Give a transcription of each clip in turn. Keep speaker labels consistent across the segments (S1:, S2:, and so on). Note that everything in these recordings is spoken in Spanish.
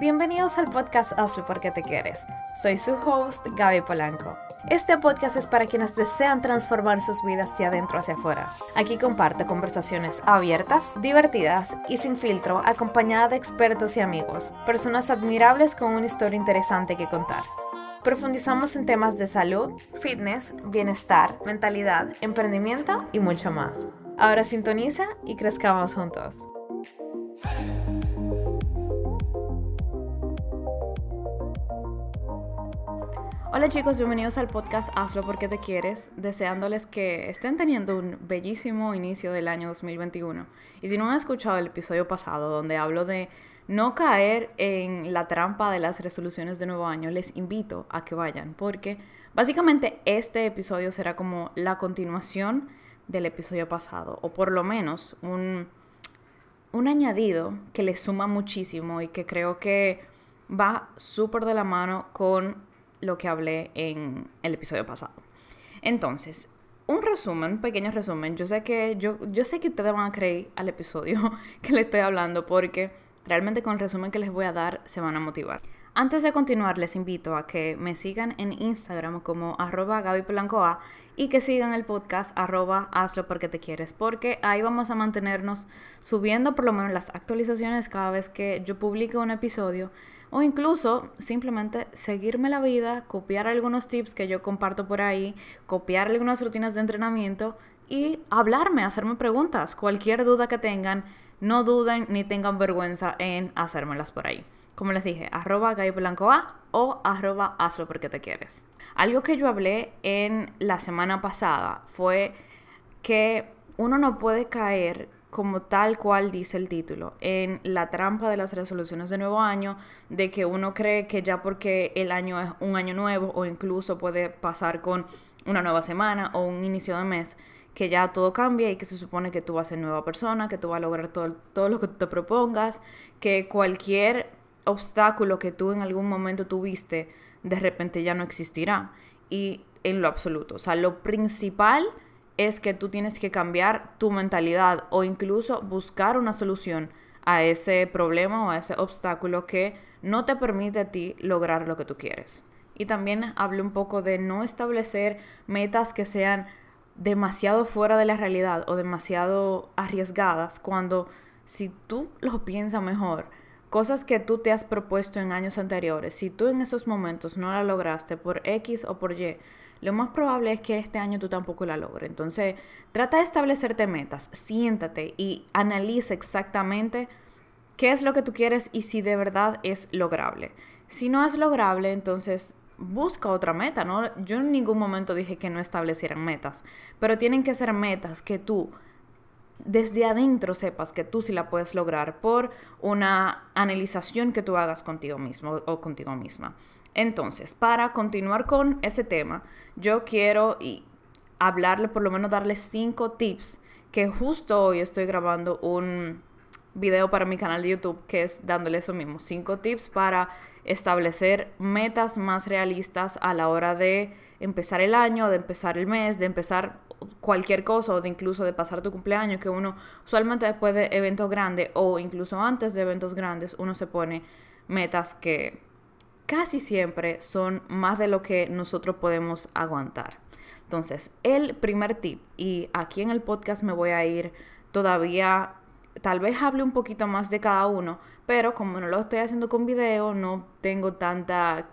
S1: Bienvenidos al podcast Hazlo porque te quieres. Soy su host, Gaby Polanco. Este podcast es para quienes desean transformar sus vidas de adentro hacia afuera. Aquí comparto conversaciones abiertas, divertidas y sin filtro, acompañada de expertos y amigos, personas admirables con una historia interesante que contar. Profundizamos en temas de salud, fitness, bienestar, mentalidad, emprendimiento y mucho más. Ahora sintoniza y crezcamos juntos. Hola chicos, bienvenidos al podcast Hazlo porque te quieres, deseándoles que estén teniendo un bellísimo inicio del año 2021. Y si no han escuchado el episodio pasado donde hablo de no caer en la trampa de las resoluciones de nuevo año, les invito a que vayan porque básicamente este episodio será como la continuación del episodio pasado o por lo menos un, un añadido que le suma muchísimo y que creo que va súper de la mano con lo que hablé en el episodio pasado. Entonces, un resumen, pequeño resumen. Yo sé que yo, yo sé que ustedes van a creer al episodio que le estoy hablando porque realmente con el resumen que les voy a dar se van a motivar. Antes de continuar, les invito a que me sigan en Instagram como arroba A y que sigan el podcast arroba hazlo porque te quieres, porque ahí vamos a mantenernos subiendo por lo menos las actualizaciones cada vez que yo publique un episodio o incluso simplemente seguirme la vida, copiar algunos tips que yo comparto por ahí, copiar algunas rutinas de entrenamiento y hablarme, hacerme preguntas. Cualquier duda que tengan, no duden ni tengan vergüenza en hacérmelas por ahí. Como les dije, arroba o arroba hazlo porque te quieres. Algo que yo hablé en la semana pasada fue que uno no puede caer como tal cual dice el título, en la trampa de las resoluciones de nuevo año, de que uno cree que ya porque el año es un año nuevo o incluso puede pasar con una nueva semana o un inicio de mes, que ya todo cambia y que se supone que tú vas a ser nueva persona, que tú vas a lograr todo, todo lo que te propongas, que cualquier obstáculo que tú en algún momento tuviste, de repente ya no existirá. Y en lo absoluto. O sea, lo principal es que tú tienes que cambiar tu mentalidad o incluso buscar una solución a ese problema o a ese obstáculo que no te permite a ti lograr lo que tú quieres. Y también hablo un poco de no establecer metas que sean demasiado fuera de la realidad o demasiado arriesgadas cuando si tú lo piensas mejor, cosas que tú te has propuesto en años anteriores, si tú en esos momentos no la lograste por X o por Y, lo más probable es que este año tú tampoco la logres. Entonces, trata de establecerte metas, siéntate y analiza exactamente qué es lo que tú quieres y si de verdad es lograble. Si no es lograble, entonces busca otra meta, ¿no? Yo en ningún momento dije que no establecieran metas, pero tienen que ser metas que tú desde adentro sepas que tú sí la puedes lograr por una analización que tú hagas contigo mismo o contigo misma. Entonces, para continuar con ese tema, yo quiero y hablarle, por lo menos darle cinco tips que justo hoy estoy grabando un video para mi canal de YouTube que es dándole eso mismo, cinco tips para establecer metas más realistas a la hora de empezar el año, de empezar el mes, de empezar cualquier cosa o de incluso de pasar tu cumpleaños, que uno usualmente después de eventos grandes o incluso antes de eventos grandes, uno se pone metas que casi siempre son más de lo que nosotros podemos aguantar. Entonces, el primer tip, y aquí en el podcast me voy a ir todavía, tal vez hable un poquito más de cada uno, pero como no lo estoy haciendo con video, no tengo tanta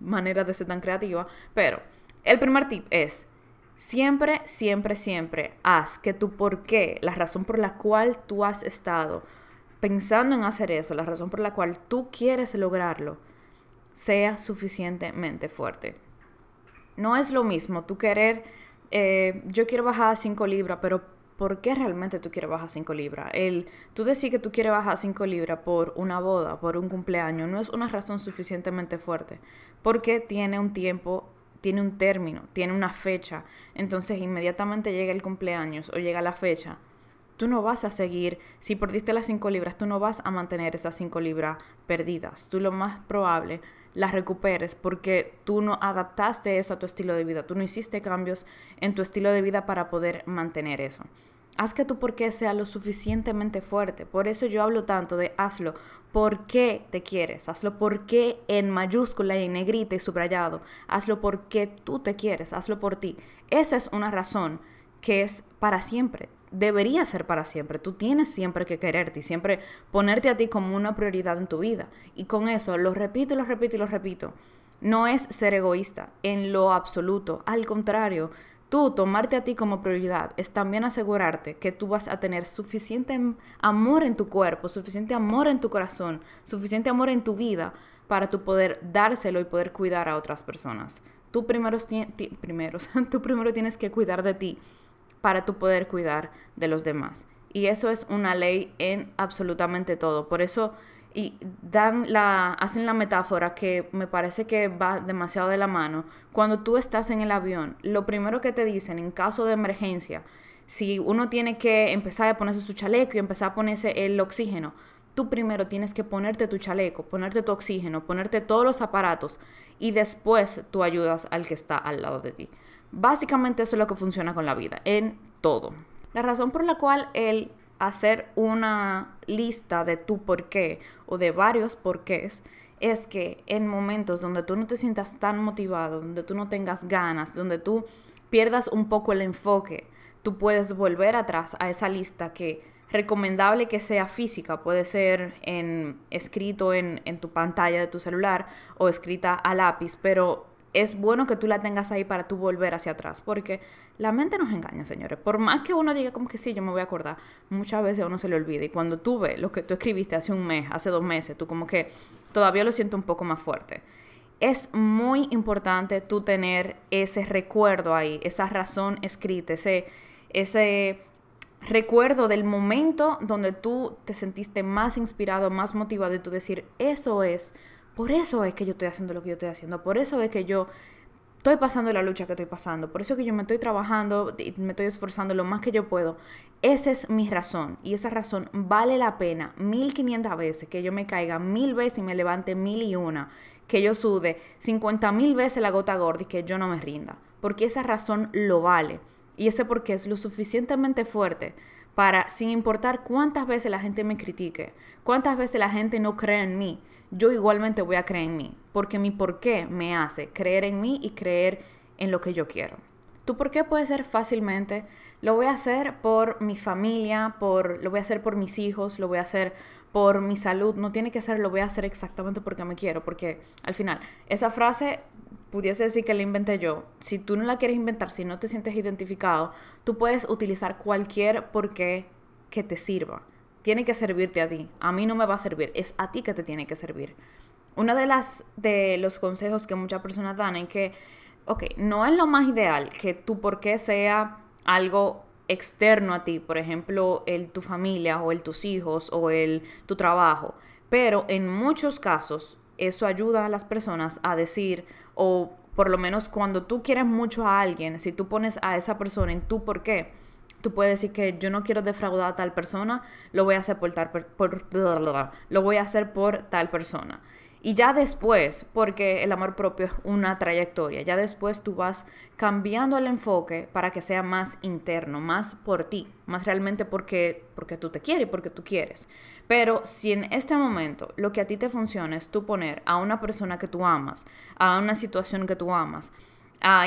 S1: manera de ser tan creativa, pero el primer tip es, siempre, siempre, siempre haz que tu por qué, la razón por la cual tú has estado pensando en hacer eso, la razón por la cual tú quieres lograrlo, sea suficientemente fuerte. No es lo mismo tú querer, eh, yo quiero bajar 5 libras, pero ¿por qué realmente tú quieres bajar 5 libras? El, tú decir que tú quieres bajar 5 libras por una boda, por un cumpleaños, no es una razón suficientemente fuerte, porque tiene un tiempo, tiene un término, tiene una fecha. Entonces inmediatamente llega el cumpleaños o llega la fecha, tú no vas a seguir, si perdiste las 5 libras, tú no vas a mantener esas 5 libras perdidas. Tú lo más probable las recuperes porque tú no adaptaste eso a tu estilo de vida, tú no hiciste cambios en tu estilo de vida para poder mantener eso. Haz que tu por qué sea lo suficientemente fuerte. Por eso yo hablo tanto de hazlo por qué te quieres. Hazlo porque en mayúscula y en negrita y subrayado. Hazlo porque tú te quieres. Hazlo por ti. Esa es una razón que es para siempre. Debería ser para siempre. Tú tienes siempre que quererte y siempre ponerte a ti como una prioridad en tu vida. Y con eso lo repito y lo repito y lo repito. No es ser egoísta en lo absoluto. Al contrario, tú tomarte a ti como prioridad es también asegurarte que tú vas a tener suficiente amor en tu cuerpo, suficiente amor en tu corazón, suficiente amor en tu vida para tú poder dárselo y poder cuidar a otras personas. Tú primero, primeros, tú primero tienes que cuidar de ti para tú poder cuidar de los demás. Y eso es una ley en absolutamente todo. Por eso y dan la, hacen la metáfora que me parece que va demasiado de la mano. Cuando tú estás en el avión, lo primero que te dicen en caso de emergencia, si uno tiene que empezar a ponerse su chaleco y empezar a ponerse el oxígeno, tú primero tienes que ponerte tu chaleco, ponerte tu oxígeno, ponerte todos los aparatos y después tú ayudas al que está al lado de ti. Básicamente eso es lo que funciona con la vida, en todo. La razón por la cual el hacer una lista de tu por qué o de varios porqués es que en momentos donde tú no te sientas tan motivado, donde tú no tengas ganas, donde tú pierdas un poco el enfoque, tú puedes volver atrás a esa lista que recomendable que sea física, puede ser en, escrito en, en tu pantalla de tu celular o escrita a lápiz, pero es bueno que tú la tengas ahí para tú volver hacia atrás, porque la mente nos engaña, señores. Por más que uno diga como que sí, yo me voy a acordar, muchas veces uno se le olvida. Y cuando tú ves lo que tú escribiste hace un mes, hace dos meses, tú como que todavía lo siento un poco más fuerte. Es muy importante tú tener ese recuerdo ahí, esa razón escrita, ese, ese recuerdo del momento donde tú te sentiste más inspirado, más motivado y tú decir, eso es por eso es que yo estoy haciendo lo que yo estoy haciendo, por eso es que yo estoy pasando la lucha que estoy pasando, por eso es que yo me estoy trabajando y me estoy esforzando lo más que yo puedo. Esa es mi razón y esa razón vale la pena 1500 veces que yo me caiga mil veces y me levante mil y una, que yo sude 50 mil veces la gota gorda y que yo no me rinda, porque esa razón lo vale y ese porque es lo suficientemente fuerte para, sin importar cuántas veces la gente me critique, cuántas veces la gente no cree en mí, yo igualmente voy a creer en mí, porque mi por qué me hace creer en mí y creer en lo que yo quiero. Tu por qué puede ser fácilmente, lo voy a hacer por mi familia, por, lo voy a hacer por mis hijos, lo voy a hacer por mi salud, no tiene que ser, lo voy a hacer exactamente porque me quiero, porque al final, esa frase pudiese decir que la inventé yo. Si tú no la quieres inventar, si no te sientes identificado, tú puedes utilizar cualquier por qué que te sirva tiene que servirte a ti. A mí no me va a servir, es a ti que te tiene que servir. Una de las de los consejos que muchas personas dan es que, ok, no es lo más ideal que tu por qué sea algo externo a ti, por ejemplo, el tu familia o el tus hijos o el tu trabajo, pero en muchos casos eso ayuda a las personas a decir o por lo menos cuando tú quieres mucho a alguien, si tú pones a esa persona en tu por qué, Tú puedes decir que yo no quiero defraudar a tal persona, lo voy a hacer por tal, lo voy a hacer por tal persona. Y ya después, porque el amor propio es una trayectoria, ya después tú vas cambiando el enfoque para que sea más interno, más por ti, más realmente porque, porque tú te quieres porque tú quieres. Pero si en este momento lo que a ti te funciona es tú poner a una persona que tú amas, a una situación que tú amas,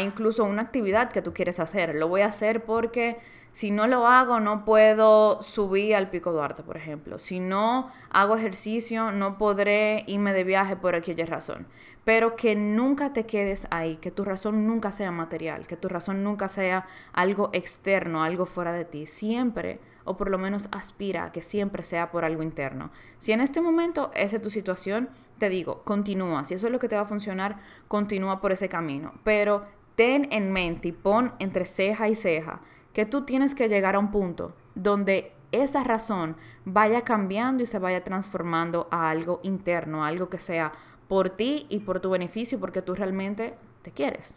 S1: incluso una actividad que tú quieres hacer, lo voy a hacer porque si no lo hago, no puedo subir al Pico Duarte, por ejemplo. Si no hago ejercicio, no podré irme de viaje por aquella razón. Pero que nunca te quedes ahí, que tu razón nunca sea material, que tu razón nunca sea algo externo, algo fuera de ti. Siempre, o por lo menos aspira a que siempre sea por algo interno. Si en este momento esa es tu situación, te digo, continúa. Si eso es lo que te va a funcionar, continúa por ese camino. Pero ten en mente y pon entre ceja y ceja que tú tienes que llegar a un punto donde esa razón vaya cambiando y se vaya transformando a algo interno, a algo que sea por ti y por tu beneficio, porque tú realmente te quieres.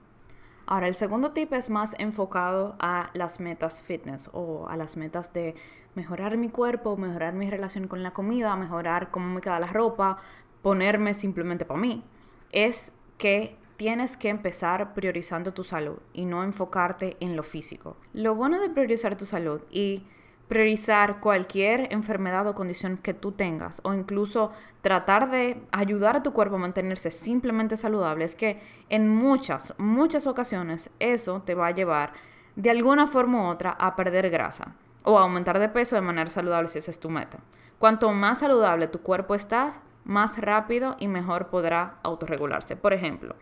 S1: Ahora, el segundo tip es más enfocado a las metas fitness o a las metas de mejorar mi cuerpo, mejorar mi relación con la comida, mejorar cómo me queda la ropa, ponerme simplemente para mí. Es que tienes que empezar priorizando tu salud y no enfocarte en lo físico. Lo bueno de priorizar tu salud y priorizar cualquier enfermedad o condición que tú tengas o incluso tratar de ayudar a tu cuerpo a mantenerse simplemente saludable, es que en muchas, muchas ocasiones eso te va a llevar de alguna forma u otra a perder grasa o a aumentar de peso de manera saludable si esa es tu meta. Cuanto más saludable tu cuerpo está, más rápido y mejor podrá autorregularse. Por ejemplo,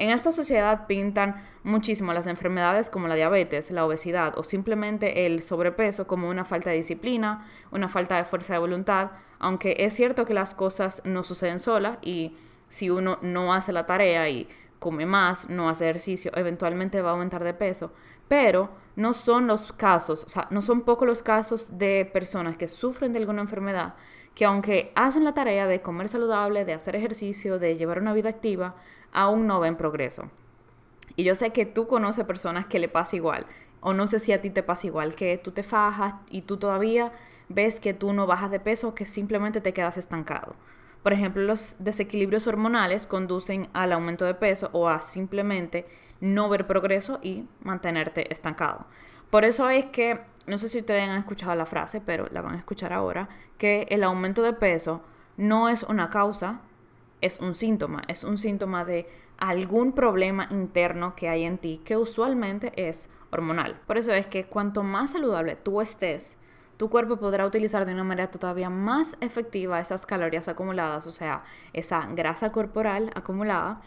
S1: en esta sociedad pintan muchísimo las enfermedades como la diabetes, la obesidad o simplemente el sobrepeso como una falta de disciplina, una falta de fuerza de voluntad, aunque es cierto que las cosas no suceden solas y si uno no hace la tarea y come más, no hace ejercicio, eventualmente va a aumentar de peso, pero no son los casos, o sea, no son pocos los casos de personas que sufren de alguna enfermedad que aunque hacen la tarea de comer saludable, de hacer ejercicio, de llevar una vida activa, aún no ven progreso. Y yo sé que tú conoces personas que le pasa igual, o no sé si a ti te pasa igual, que tú te fajas y tú todavía ves que tú no bajas de peso, que simplemente te quedas estancado. Por ejemplo, los desequilibrios hormonales conducen al aumento de peso o a simplemente no ver progreso y mantenerte estancado. Por eso es que, no sé si ustedes han escuchado la frase, pero la van a escuchar ahora, que el aumento de peso no es una causa, es un síntoma, es un síntoma de algún problema interno que hay en ti que usualmente es hormonal. Por eso es que cuanto más saludable tú estés, tu cuerpo podrá utilizar de una manera todavía más efectiva esas calorías acumuladas, o sea, esa grasa corporal acumulada,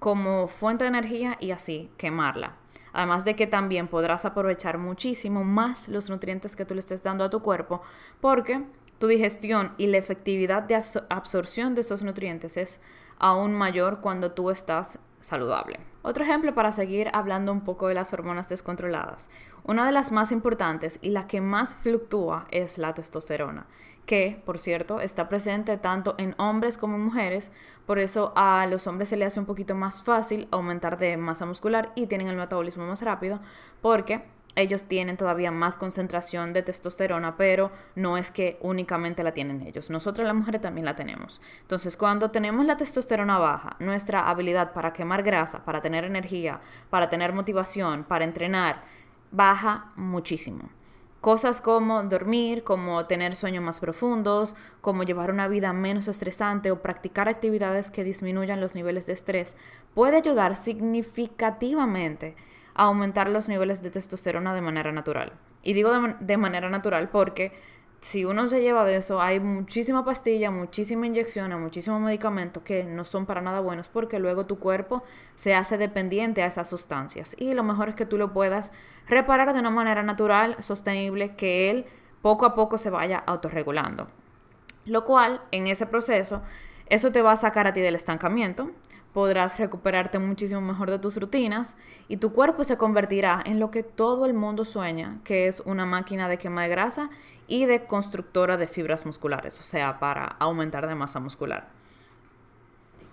S1: como fuente de energía y así quemarla. Además de que también podrás aprovechar muchísimo más los nutrientes que tú le estés dando a tu cuerpo, porque tu digestión y la efectividad de absorción de esos nutrientes es aún mayor cuando tú estás saludable. Otro ejemplo para seguir hablando un poco de las hormonas descontroladas. Una de las más importantes y la que más fluctúa es la testosterona, que, por cierto, está presente tanto en hombres como en mujeres, por eso a los hombres se les hace un poquito más fácil aumentar de masa muscular y tienen el metabolismo más rápido, porque ellos tienen todavía más concentración de testosterona, pero no es que únicamente la tienen ellos. Nosotros las mujeres también la tenemos. Entonces, cuando tenemos la testosterona baja, nuestra habilidad para quemar grasa, para tener energía, para tener motivación, para entrenar, baja muchísimo. Cosas como dormir, como tener sueños más profundos, como llevar una vida menos estresante o practicar actividades que disminuyan los niveles de estrés, puede ayudar significativamente aumentar los niveles de testosterona de manera natural. Y digo de, manera natural porque si uno se lleva de eso, hay muchísima pastilla, muchísima inyección, muchísimo medicamento que no son para nada buenos porque luego tu cuerpo se hace dependiente a esas sustancias. Y lo mejor es que tú lo puedas reparar de una manera natural, sostenible, que él poco a poco se vaya autorregulando. Lo cual, en ese proceso, eso te va a sacar a ti del estancamiento, podrás recuperarte muchísimo mejor de tus rutinas y tu cuerpo se convertirá en lo que todo el mundo sueña, que es una máquina de quema de grasa y de constructora de fibras musculares, o sea, para aumentar de masa muscular.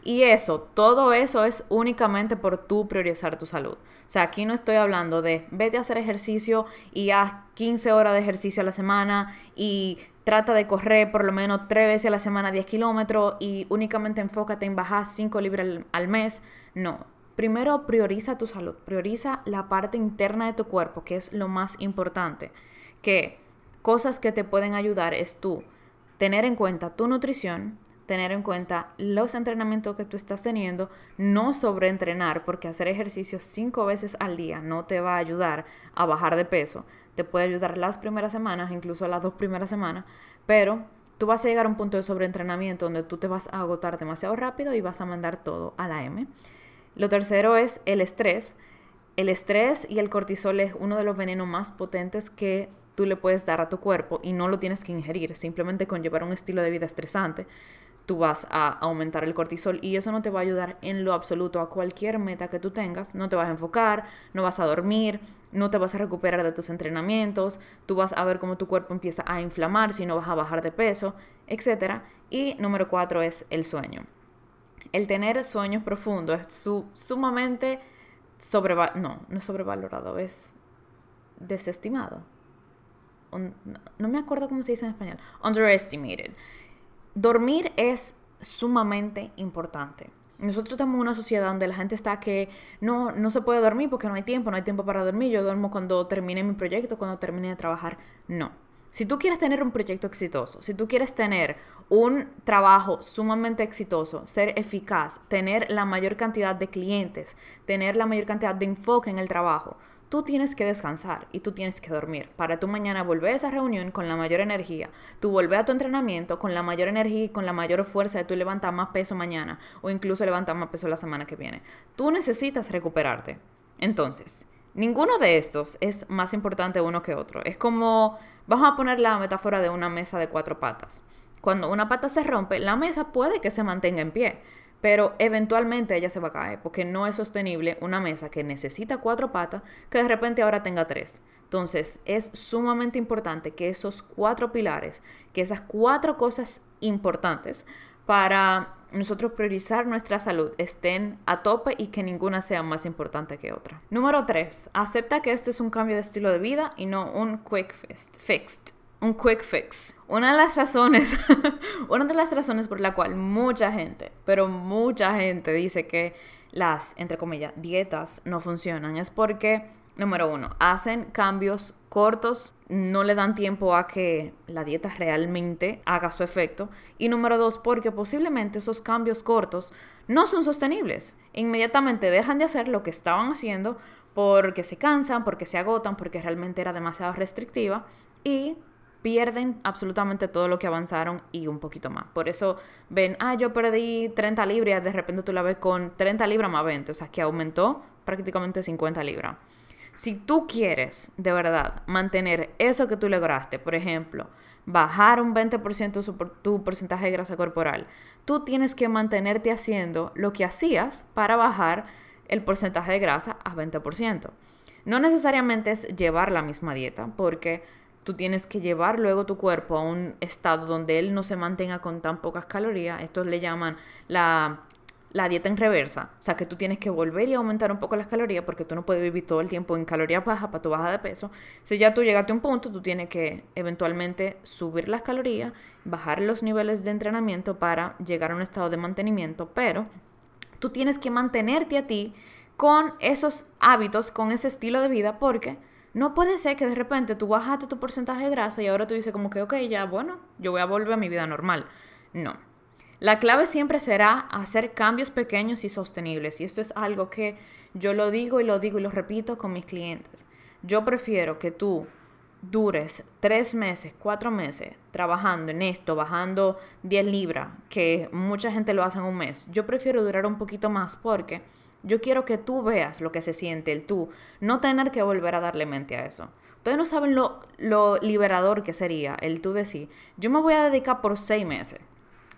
S1: Y eso, todo eso es únicamente por tú priorizar tu salud. O sea, aquí no estoy hablando de vete a hacer ejercicio y haz 15 horas de ejercicio a la semana y trata de correr por lo menos tres veces a la semana 10 kilómetros y únicamente enfócate en bajar 5 libras al, mes. No. Primero prioriza tu salud, prioriza la parte interna de tu cuerpo, que es lo más importante. Que cosas que te pueden ayudar es tú tener en cuenta tu nutrición, tener en cuenta los entrenamientos que tú estás teniendo, no sobreentrenar, porque hacer ejercicio cinco veces al día no te va a ayudar a bajar de peso te puede ayudar las primeras semanas, incluso las dos primeras semanas, pero tú vas a llegar a un punto de sobreentrenamiento donde tú te vas a agotar demasiado rápido y vas a mandar todo a la M. Lo tercero es el estrés. El estrés y el cortisol es uno de los venenos más potentes que tú le puedes dar a tu cuerpo y no lo tienes que ingerir, simplemente con llevar un estilo de vida estresante tú vas a aumentar el cortisol y eso no te va a ayudar en lo absoluto a cualquier meta que tú tengas. No te vas a enfocar, no vas a dormir, no te vas a recuperar de tus entrenamientos, tú vas a ver cómo tu cuerpo empieza a inflamar si no vas a bajar de peso, etc. Y número cuatro es el sueño. El tener sueños profundos es sumamente sobrevalorado, no, no es sobrevalorado, es desestimado. no me acuerdo cómo se dice en español. Underestimated dormir es sumamente importante. Nosotros estamos en una sociedad donde la gente está que no, no se puede dormir porque no hay tiempo, no hay tiempo para dormir. Yo duermo cuando termine mi proyecto, cuando termine de trabajar. No. Si tú quieres tener un proyecto exitoso, si tú quieres tener un trabajo sumamente exitoso, ser eficaz, tener la mayor cantidad de clientes, tener la mayor cantidad de enfoque en el trabajo, tú tienes que descansar y tú tienes que dormir para tú mañana volver a esa reunión con la mayor energía, tú volver a tu entrenamiento con la mayor energía y con la mayor fuerza de tú levantar más peso mañana o incluso levantar más peso la semana que viene. Tú necesitas recuperarte. Entonces, ninguno de estos es más importante uno que otro. Es como, vamos a poner la metáfora de una mesa de cuatro patas. Cuando una pata se rompe, la mesa puede que se mantenga en pie, pero eventualmente ella se va a caer porque no es sostenible una mesa que necesita cuatro patas que de repente ahora tenga tres. Entonces es sumamente importante que esos cuatro pilares, que esas cuatro cosas importantes para nosotros priorizar nuestra salud estén a tope y que ninguna sea más importante que otra. Número tres, acepta que esto es un cambio de estilo de vida y no un quick fix un quick fix. Una de las razones, una de las razones por la cual mucha gente, pero mucha gente dice que las, entre comillas, dietas no funcionan es porque, número uno, hacen cambios cortos, no le dan tiempo a que la dieta realmente haga su efecto. Y número dos, porque posiblemente esos cambios cortos no son sostenibles. Inmediatamente dejan de hacer lo que estaban haciendo porque se cansan, porque se agotan, porque realmente era demasiado restrictiva y pierden absolutamente todo lo que avanzaron y un poquito más. Por eso ven, ah, yo perdí 30 libras, de repente tú la ves con 30 libras más 20, o sea, que aumentó prácticamente 50 libras. Si tú quieres de verdad mantener eso que tú lograste, por ejemplo, bajar un 20% tu porcentaje de grasa corporal, tú tienes que mantenerte haciendo lo que hacías para bajar el porcentaje de grasa a 20%. No necesariamente es llevar la misma dieta, porque tú tienes que llevar luego tu cuerpo a un estado donde él no se mantenga con tan pocas calorías. Esto le llaman la, dieta en reversa. O sea, que tú tienes que volver y aumentar un poco las calorías porque tú no puedes vivir todo el tiempo en calorías bajas para tu baja de peso. Si ya tú llegaste a un punto, tú tienes que eventualmente subir las calorías, bajar los niveles de entrenamiento para llegar a un estado de mantenimiento, pero tú tienes que mantenerte a ti con esos hábitos, con ese estilo de vida porque no puede ser que de repente tú bajaste tu porcentaje de grasa y ahora tú dices como que, ok, ya, bueno, yo voy a volver a mi vida normal. No. La clave siempre será hacer cambios pequeños y sostenibles. Y esto es algo que yo lo digo y lo digo y lo repito con mis clientes. Yo prefiero que tú dures tres meses, cuatro meses trabajando en esto, bajando 10 libras, que mucha gente lo hace en un mes. Yo prefiero durar un poquito más porque yo quiero que tú veas lo que se siente el tú, no tener que volver a darle mente a eso. Ustedes no saben lo, lo liberador que sería el tú decir, yo me voy a dedicar por seis meses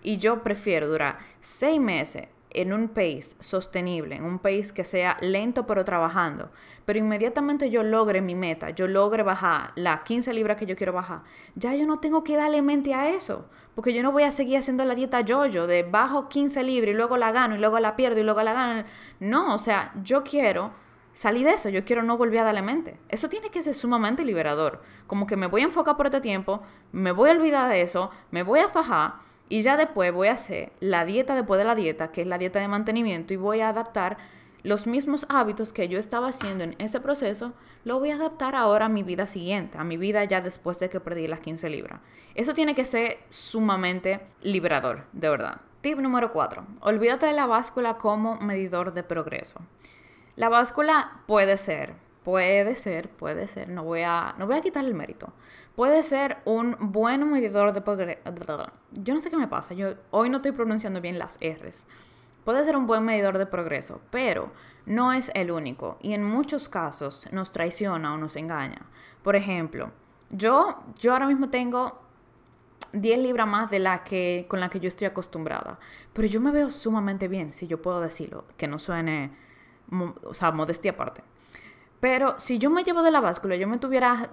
S1: y yo prefiero durar seis meses en un país sostenible, en un país que sea lento pero trabajando, pero inmediatamente yo logre mi meta, yo logre bajar las 15 libras que yo quiero bajar, ya yo no tengo que darle mente a eso, porque yo no voy a seguir haciendo la dieta yo-yo de bajo 15 libras y luego la gano y luego la pierdo y luego la gano. No, o sea, yo quiero salir de eso, yo quiero no volver a darle mente. Eso tiene que ser sumamente liberador, como que me voy a enfocar por este tiempo, me voy a olvidar de eso, me voy a fajar y ya después voy a hacer la dieta después de la dieta, que es la dieta de mantenimiento, y voy a adaptar los mismos hábitos que yo estaba haciendo en ese proceso, lo voy a adaptar ahora a mi vida siguiente, a mi vida ya después de que perdí las 15 libras. Eso tiene que ser sumamente liberador, de verdad. Tip número 4. Olvídate de la báscula como medidor de progreso. La báscula puede ser, puede ser, puede ser, no voy a, no voy a quitar el mérito, puede ser un buen medidor de progreso. Yo no sé qué me pasa, yo hoy no estoy pronunciando bien las R's. Puede ser un buen medidor de progreso, pero no es el único y en muchos casos nos traiciona o nos engaña. Por ejemplo, yo, yo ahora mismo tengo 10 libras más de la que con la que yo estoy acostumbrada, pero yo me veo sumamente bien, si yo puedo decirlo, que no suene, o sea, modestia aparte. Pero si yo me llevo de la báscula, yo me estuviera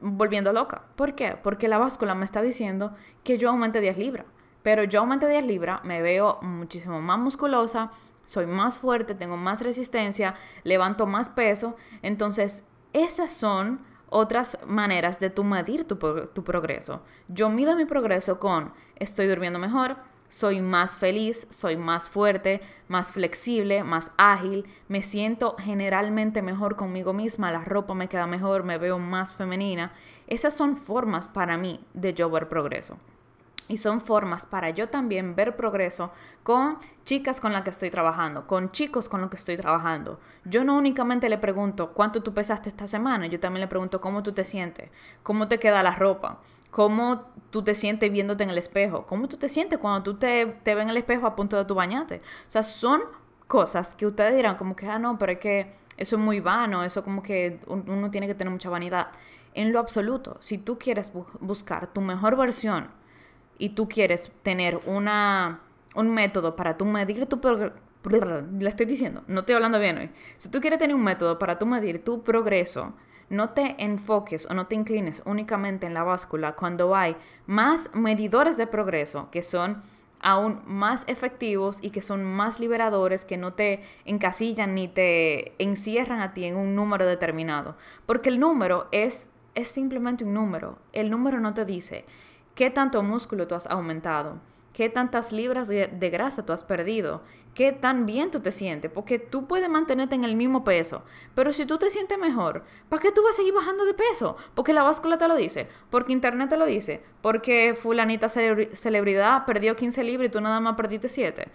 S1: volviendo loca. ¿Por qué? Porque la báscula me está diciendo que yo aumente 10 libras. Pero yo aumenté 10 libras, me veo muchísimo más musculosa, soy más fuerte, tengo más resistencia, levanto más peso. Entonces, esas son otras maneras de tu medir tu, tu progreso. Yo mido mi progreso con estoy durmiendo mejor, soy más feliz, soy más fuerte, más flexible, más ágil, me siento generalmente mejor conmigo misma, la ropa me queda mejor, me veo más femenina. Esas son formas para mí de yo ver progreso. Y son formas para yo también ver progreso con chicas con las que estoy trabajando, con chicos con los que estoy trabajando. Yo no únicamente le pregunto cuánto tú pesaste esta semana, yo también le pregunto cómo tú te sientes, cómo te queda la ropa, cómo tú te sientes viéndote en el espejo, cómo tú te sientes cuando tú te, te ves en el espejo a punto de tu bañate. O sea, son cosas que ustedes dirán como que, ah, no, pero es que eso es muy vano, eso como que uno tiene que tener mucha vanidad. En lo absoluto, si tú quieres buscar tu mejor versión y tú quieres tener una, un método para tú medir tu le estoy diciendo, no estoy hablando bien hoy. Si tú quieres tener un método para tú medir tu progreso, no te enfoques o no te inclines únicamente en la báscula cuando hay más medidores de progreso que son aún más efectivos y que son más liberadores, que no te encasillan ni te encierran a ti en un número determinado. Porque el número es, es simplemente un número. El número no te dice qué tanto músculo tú has aumentado qué tantas libras de, grasa tú has perdido, qué tan bien tú te sientes, porque tú puedes mantenerte en el mismo peso, pero si tú te sientes mejor, ¿para qué tú vas a seguir bajando de peso? Porque la báscula te lo dice, porque internet te lo dice, porque fulanita celebridad perdió 15 libras y tú nada más perdiste 7.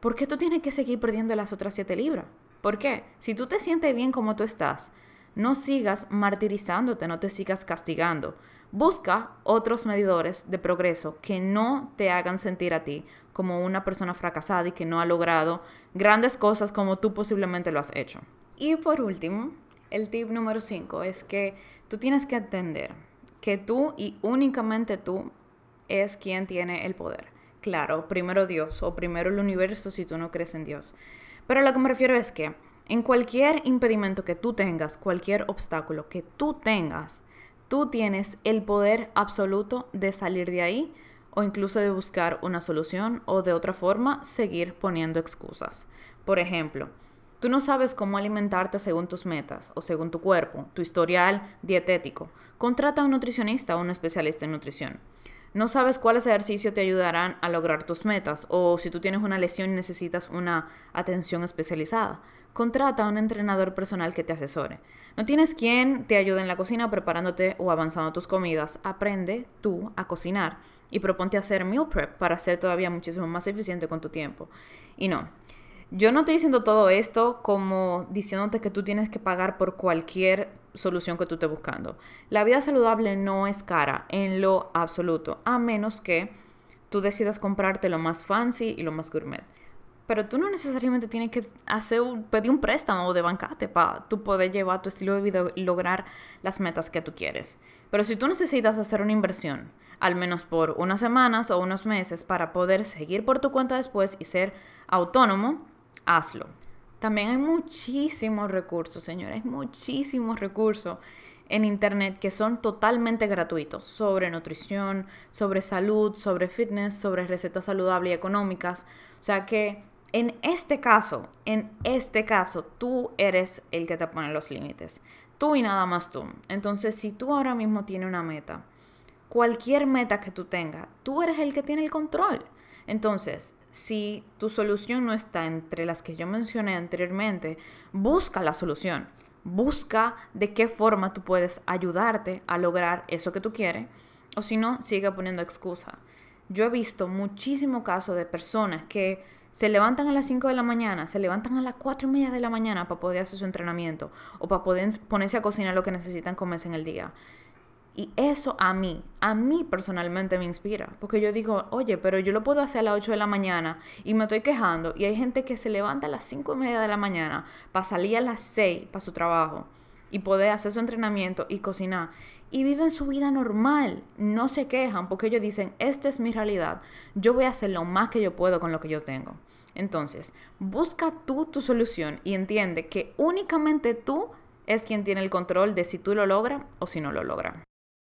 S1: ¿Por qué tú tienes que seguir perdiendo las otras 7 libras? ¿Por qué? Si tú te sientes bien como tú estás, no sigas martirizándote, no te sigas castigando. Busca otros medidores de progreso que no te hagan sentir a ti como una persona fracasada y que no ha logrado grandes cosas como tú posiblemente lo has hecho. Y por último, el tip número 5 es que tú tienes que entender que tú y únicamente tú es quien tiene el poder. Claro, primero Dios o primero el universo si tú no crees en Dios. Pero lo que me refiero es que en cualquier impedimento que tú tengas, cualquier obstáculo que tú tengas, Tú tienes el poder absoluto de salir de ahí o incluso de buscar una solución o de otra forma seguir poniendo excusas. Por ejemplo, tú no sabes cómo alimentarte según tus metas o según tu cuerpo, tu historial dietético. Contrata a un nutricionista o un especialista en nutrición. No sabes cuáles ejercicios te ayudarán a lograr tus metas o si tú tienes una lesión y necesitas una atención especializada. Contrata a un entrenador personal que te asesore. No tienes quien te ayude en la cocina preparándote o avanzando tus comidas. Aprende tú a cocinar y proponte hacer meal prep para ser todavía muchísimo más eficiente con tu tiempo. Y no, yo no estoy diciendo todo esto como diciéndote que tú tienes que pagar por cualquier solución que tú estés buscando. La vida saludable no es cara en lo absoluto, a menos que tú decidas comprarte lo más fancy y lo más gourmet. Pero tú no necesariamente tienes que hacer pedir un préstamo de bancate para tú poder llevar tu estilo de vida y lograr las metas que tú quieres. Pero si tú necesitas hacer una inversión, al menos por unas semanas o unos meses, para poder seguir por tu cuenta después y ser autónomo, hazlo. También hay muchísimos recursos, señores, muchísimos recursos en Internet que son totalmente gratuitos sobre nutrición, sobre salud, sobre fitness, sobre recetas saludables y económicas. O sea que en este caso, en este caso, tú eres el que te pone los límites. Tú y nada más tú. Entonces, si tú ahora mismo tienes una meta, cualquier meta que tú tengas, tú eres el que tiene el control. Entonces, si tu solución no está entre las que yo mencioné anteriormente, busca la solución. Busca de qué forma tú puedes ayudarte a lograr eso que tú quieres. O si no, sigue poniendo excusa. Yo he visto muchísimo caso de personas que se levantan a las 5 de la mañana, se levantan a las 4 y media de la mañana para poder hacer su entrenamiento o para poder ponerse a cocinar lo que necesitan comerse en el día. Y eso a mí, a mí personalmente me inspira, porque yo digo, oye, pero yo lo puedo hacer a las 8 de la mañana y me estoy quejando y hay gente que se levanta a las 5 y media de la mañana para salir a las 6 para su trabajo y poder hacer su entrenamiento y cocinar y viven su vida normal, no se quejan porque ellos dicen, esta es mi realidad, yo voy a hacer lo más que yo puedo con lo que yo tengo. Entonces, busca tú tu solución y entiende que únicamente tú es quien tiene el control de si tú lo logras o si no lo logras.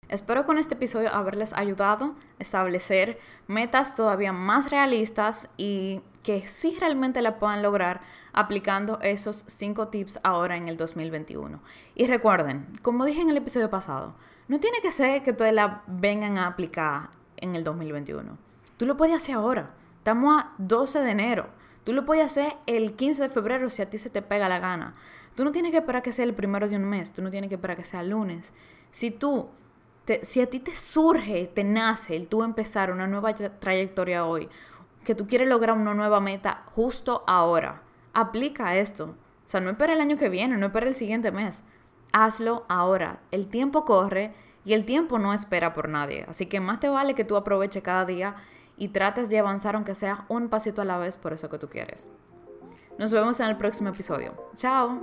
S1: Espero con este episodio haberles ayudado a establecer metas todavía más realistas y que sí realmente la puedan lograr aplicando esos cinco tips ahora en el 2021. Y recuerden, como dije en el episodio pasado, no tiene que ser que ustedes la vengan a aplicar en el 2021. Tú lo puedes hacer ahora. Estamos a 12 de enero. Tú lo puedes hacer el 15 de febrero si a ti se te pega la gana. Tú no tienes que esperar que sea el primero de un mes, tú no tienes que esperar que sea lunes. Si tú, si a ti te surge, te nace el tú empezar una nueva trayectoria hoy, que tú quieres lograr una nueva meta justo ahora, aplica esto. O sea, no espera el año que viene, no espera el siguiente mes. Hazlo ahora. El tiempo corre y el tiempo no espera por nadie. Así que más te vale que tú aproveches cada día y trates de avanzar aunque sea un pasito a la vez por eso que tú quieres. Nos vemos en el próximo episodio. Chao.